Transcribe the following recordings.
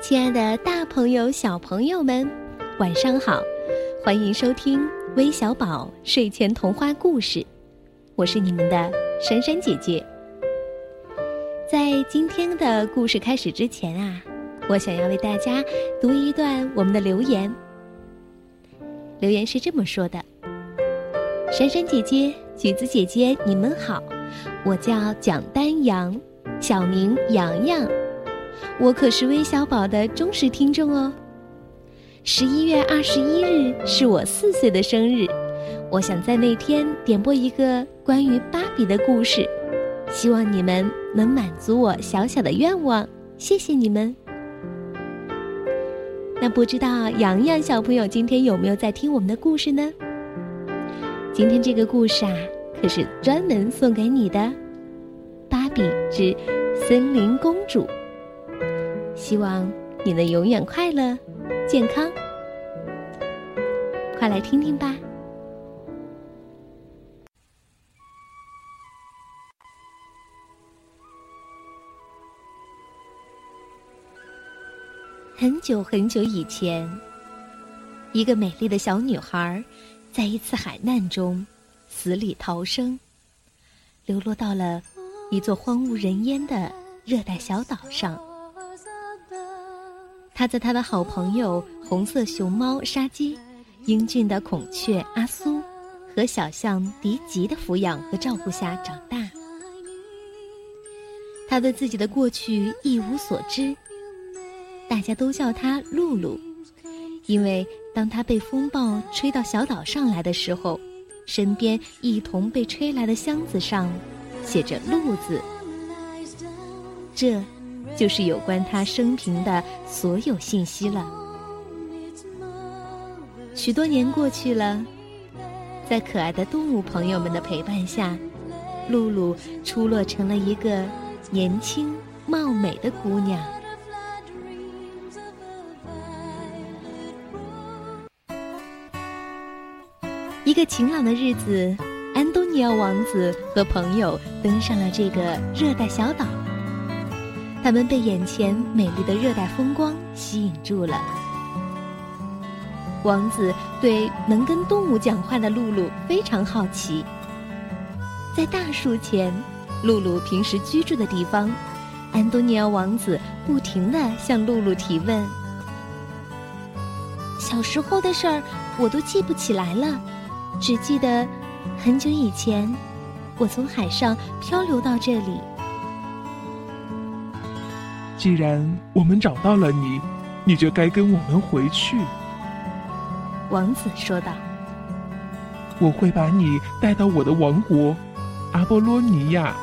亲爱的，大朋友、小朋友们，晚上好！欢迎收听微小宝睡前童话故事，我是你们的珊珊姐姐。在今天的故事开始之前啊，我想要为大家读一段我们的留言。留言是这么说的：“珊珊姐姐、橘子姐姐，你们好，我叫蒋丹阳，小名洋洋。”我可是微小宝的忠实听众哦。十一月二十一日是我四岁的生日，我想在那天点播一个关于芭比的故事，希望你们能满足我小小的愿望。谢谢你们。那不知道洋洋小朋友今天有没有在听我们的故事呢？今天这个故事啊，可是专门送给你的，《芭比之森林公主》。希望你能永远快乐、健康。快来听听吧！很久很久以前，一个美丽的小女孩，在一次海难中死里逃生，流落到了一座荒无人烟的热带小岛上。他在他的好朋友红色熊猫沙基、英俊的孔雀阿苏和小象迪吉的抚养和照顾下长大。他对自己的过去一无所知，大家都叫他露露，因为当他被风暴吹到小岛上来的时候，身边一同被吹来的箱子上写着“露”字。这。就是有关他生平的所有信息了。许多年过去了，在可爱的动物朋友们的陪伴下，露露出落成了一个年轻貌美的姑娘。一个晴朗的日子，安东尼奥王子和朋友登上了这个热带小岛。他们被眼前美丽的热带风光吸引住了。王子对能跟动物讲话的露露非常好奇。在大树前，露露平时居住的地方，安东尼奥王子不停地向露露提问。小时候的事儿我都记不起来了，只记得很久以前，我从海上漂流到这里。既然我们找到了你，你就该跟我们回去。”王子说道。“我会把你带到我的王国——阿波罗尼亚。”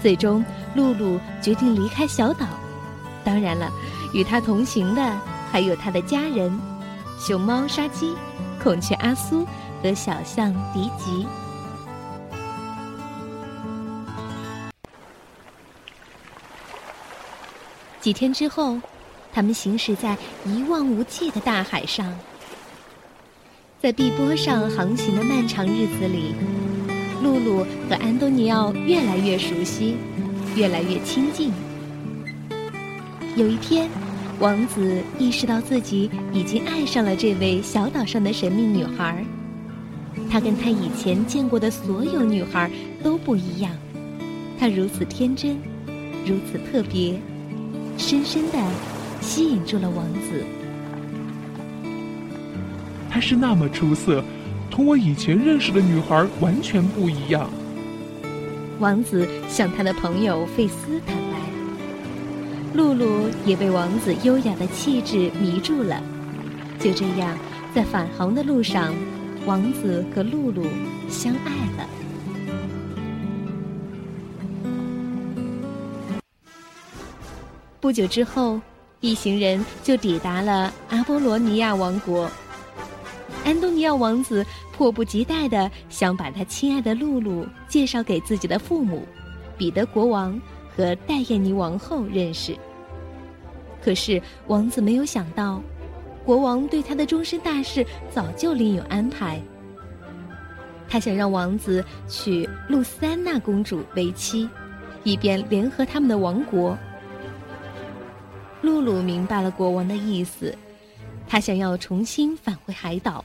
最终，露露决定离开小岛。当然了，与他同行的还有他的家人：熊猫沙基、孔雀阿苏和小象迪吉。几天之后，他们行驶在一望无际的大海上。在碧波上航行的漫长日子里，露露和安东尼奥越来越熟悉，越来越亲近。有一天，王子意识到自己已经爱上了这位小岛上的神秘女孩。她跟他以前见过的所有女孩都不一样，她如此天真，如此特别。深深的吸引住了王子。她是那么出色，同我以前认识的女孩完全不一样。王子向他的朋友费斯坦白，露露也被王子优雅的气质迷住了。就这样，在返航的路上，王子和露露相爱了。不久之后，一行人就抵达了阿波罗尼亚王国。安东尼奥王子迫不及待的想把他亲爱的露露介绍给自己的父母，彼得国王和戴燕妮王后认识。可是王子没有想到，国王对他的终身大事早就另有安排。他想让王子娶露丝安娜公主为妻，以便联合他们的王国。露露明白了国王的意思，他想要重新返回海岛。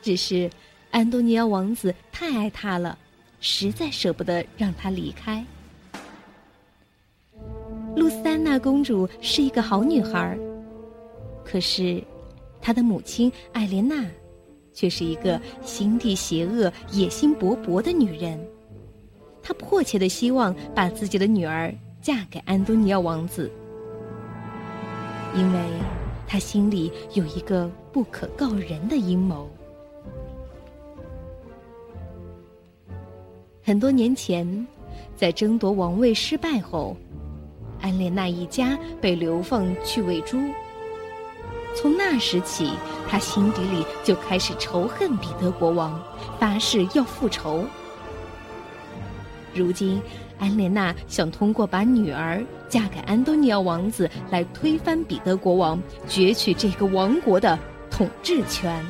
只是安东尼奥王子太爱她了，实在舍不得让她离开。露丝安娜公主是一个好女孩，可是她的母亲艾莲娜却是一个心地邪恶、野心勃勃的女人。她迫切的希望把自己的女儿嫁给安东尼奥王子，因为他心里有一个不可告人的阴谋。很多年前，在争夺王位失败后，安莲娜一家被流放去喂猪。从那时起，他心底里就开始仇恨彼得国王，发誓要复仇。如今，安莲娜想通过把女儿嫁给安东尼奥王子来推翻彼得国王，攫取这个王国的统治权。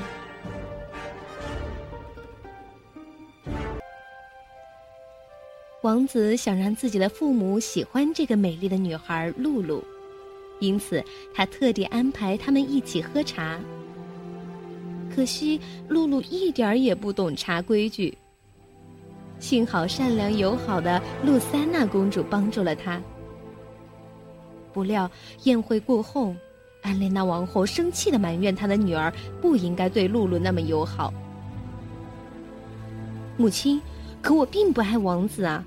王子想让自己的父母喜欢这个美丽的女孩露露，因此他特地安排他们一起喝茶。可惜露露一点儿也不懂茶规矩。幸好善良友好的露三娜公主帮助了她。不料宴会过后，安莲娜王后生气的埋怨她的女儿不应该对露露那么友好。母亲。可我并不爱王子啊，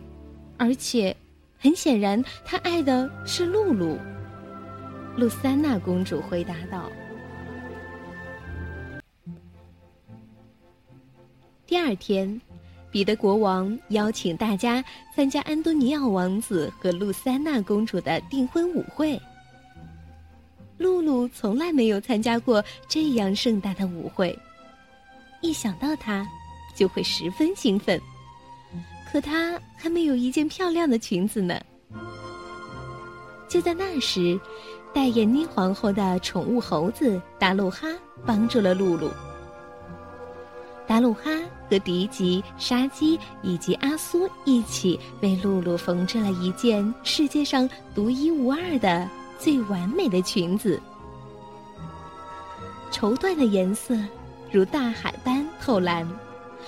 而且，很显然他爱的是露露。露三娜公主回答道。第二天，彼得国王邀请大家参加安东尼奥王子和露三娜公主的订婚舞会。露露从来没有参加过这样盛大的舞会，一想到他，就会十分兴奋。可她还没有一件漂亮的裙子呢。就在那时，戴眼妮皇后的宠物猴子达鲁哈帮助了露露。达鲁哈和迪吉、沙基以及阿苏一起为露露缝制了一件世界上独一无二的、最完美的裙子。绸缎的颜色如大海般透蓝。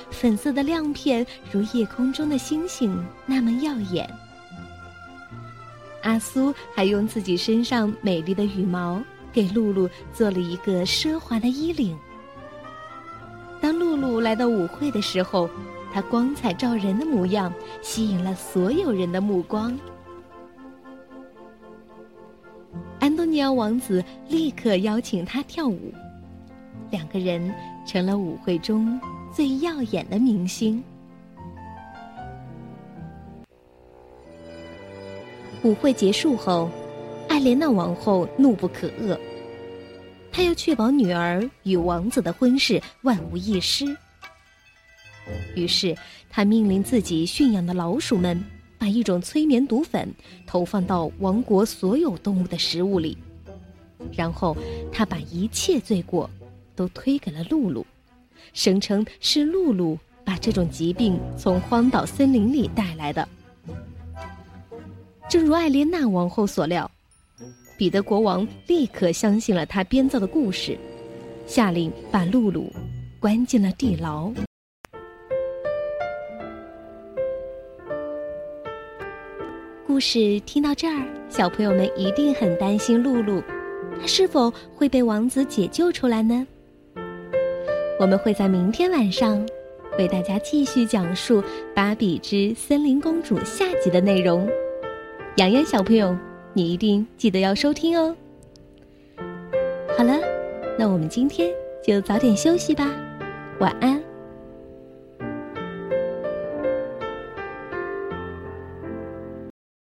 粉色的亮片如夜空中的星星那么耀眼。阿苏还用自己身上美丽的羽毛给露露做了一个奢华的衣领。当露露来到舞会的时候，她光彩照人的模样吸引了所有人的目光。安东尼奥王子立刻邀请她跳舞，两个人成了舞会中。最耀眼的明星。舞会结束后，艾莲娜王后怒不可遏，她要确保女儿与王子的婚事万无一失。于是，他命令自己驯养的老鼠们把一种催眠毒粉投放到王国所有动物的食物里，然后他把一切罪过都推给了露露。声称是露露把这种疾病从荒岛森林里带来的。正如艾莲娜王后所料，彼得国王立刻相信了他编造的故事，下令把露露关进了地牢。故事听到这儿，小朋友们一定很担心露露，她是否会被王子解救出来呢？我们会在明天晚上为大家继续讲述《芭比之森林公主》下集的内容。洋洋小朋友，你一定记得要收听哦。好了，那我们今天就早点休息吧，晚安。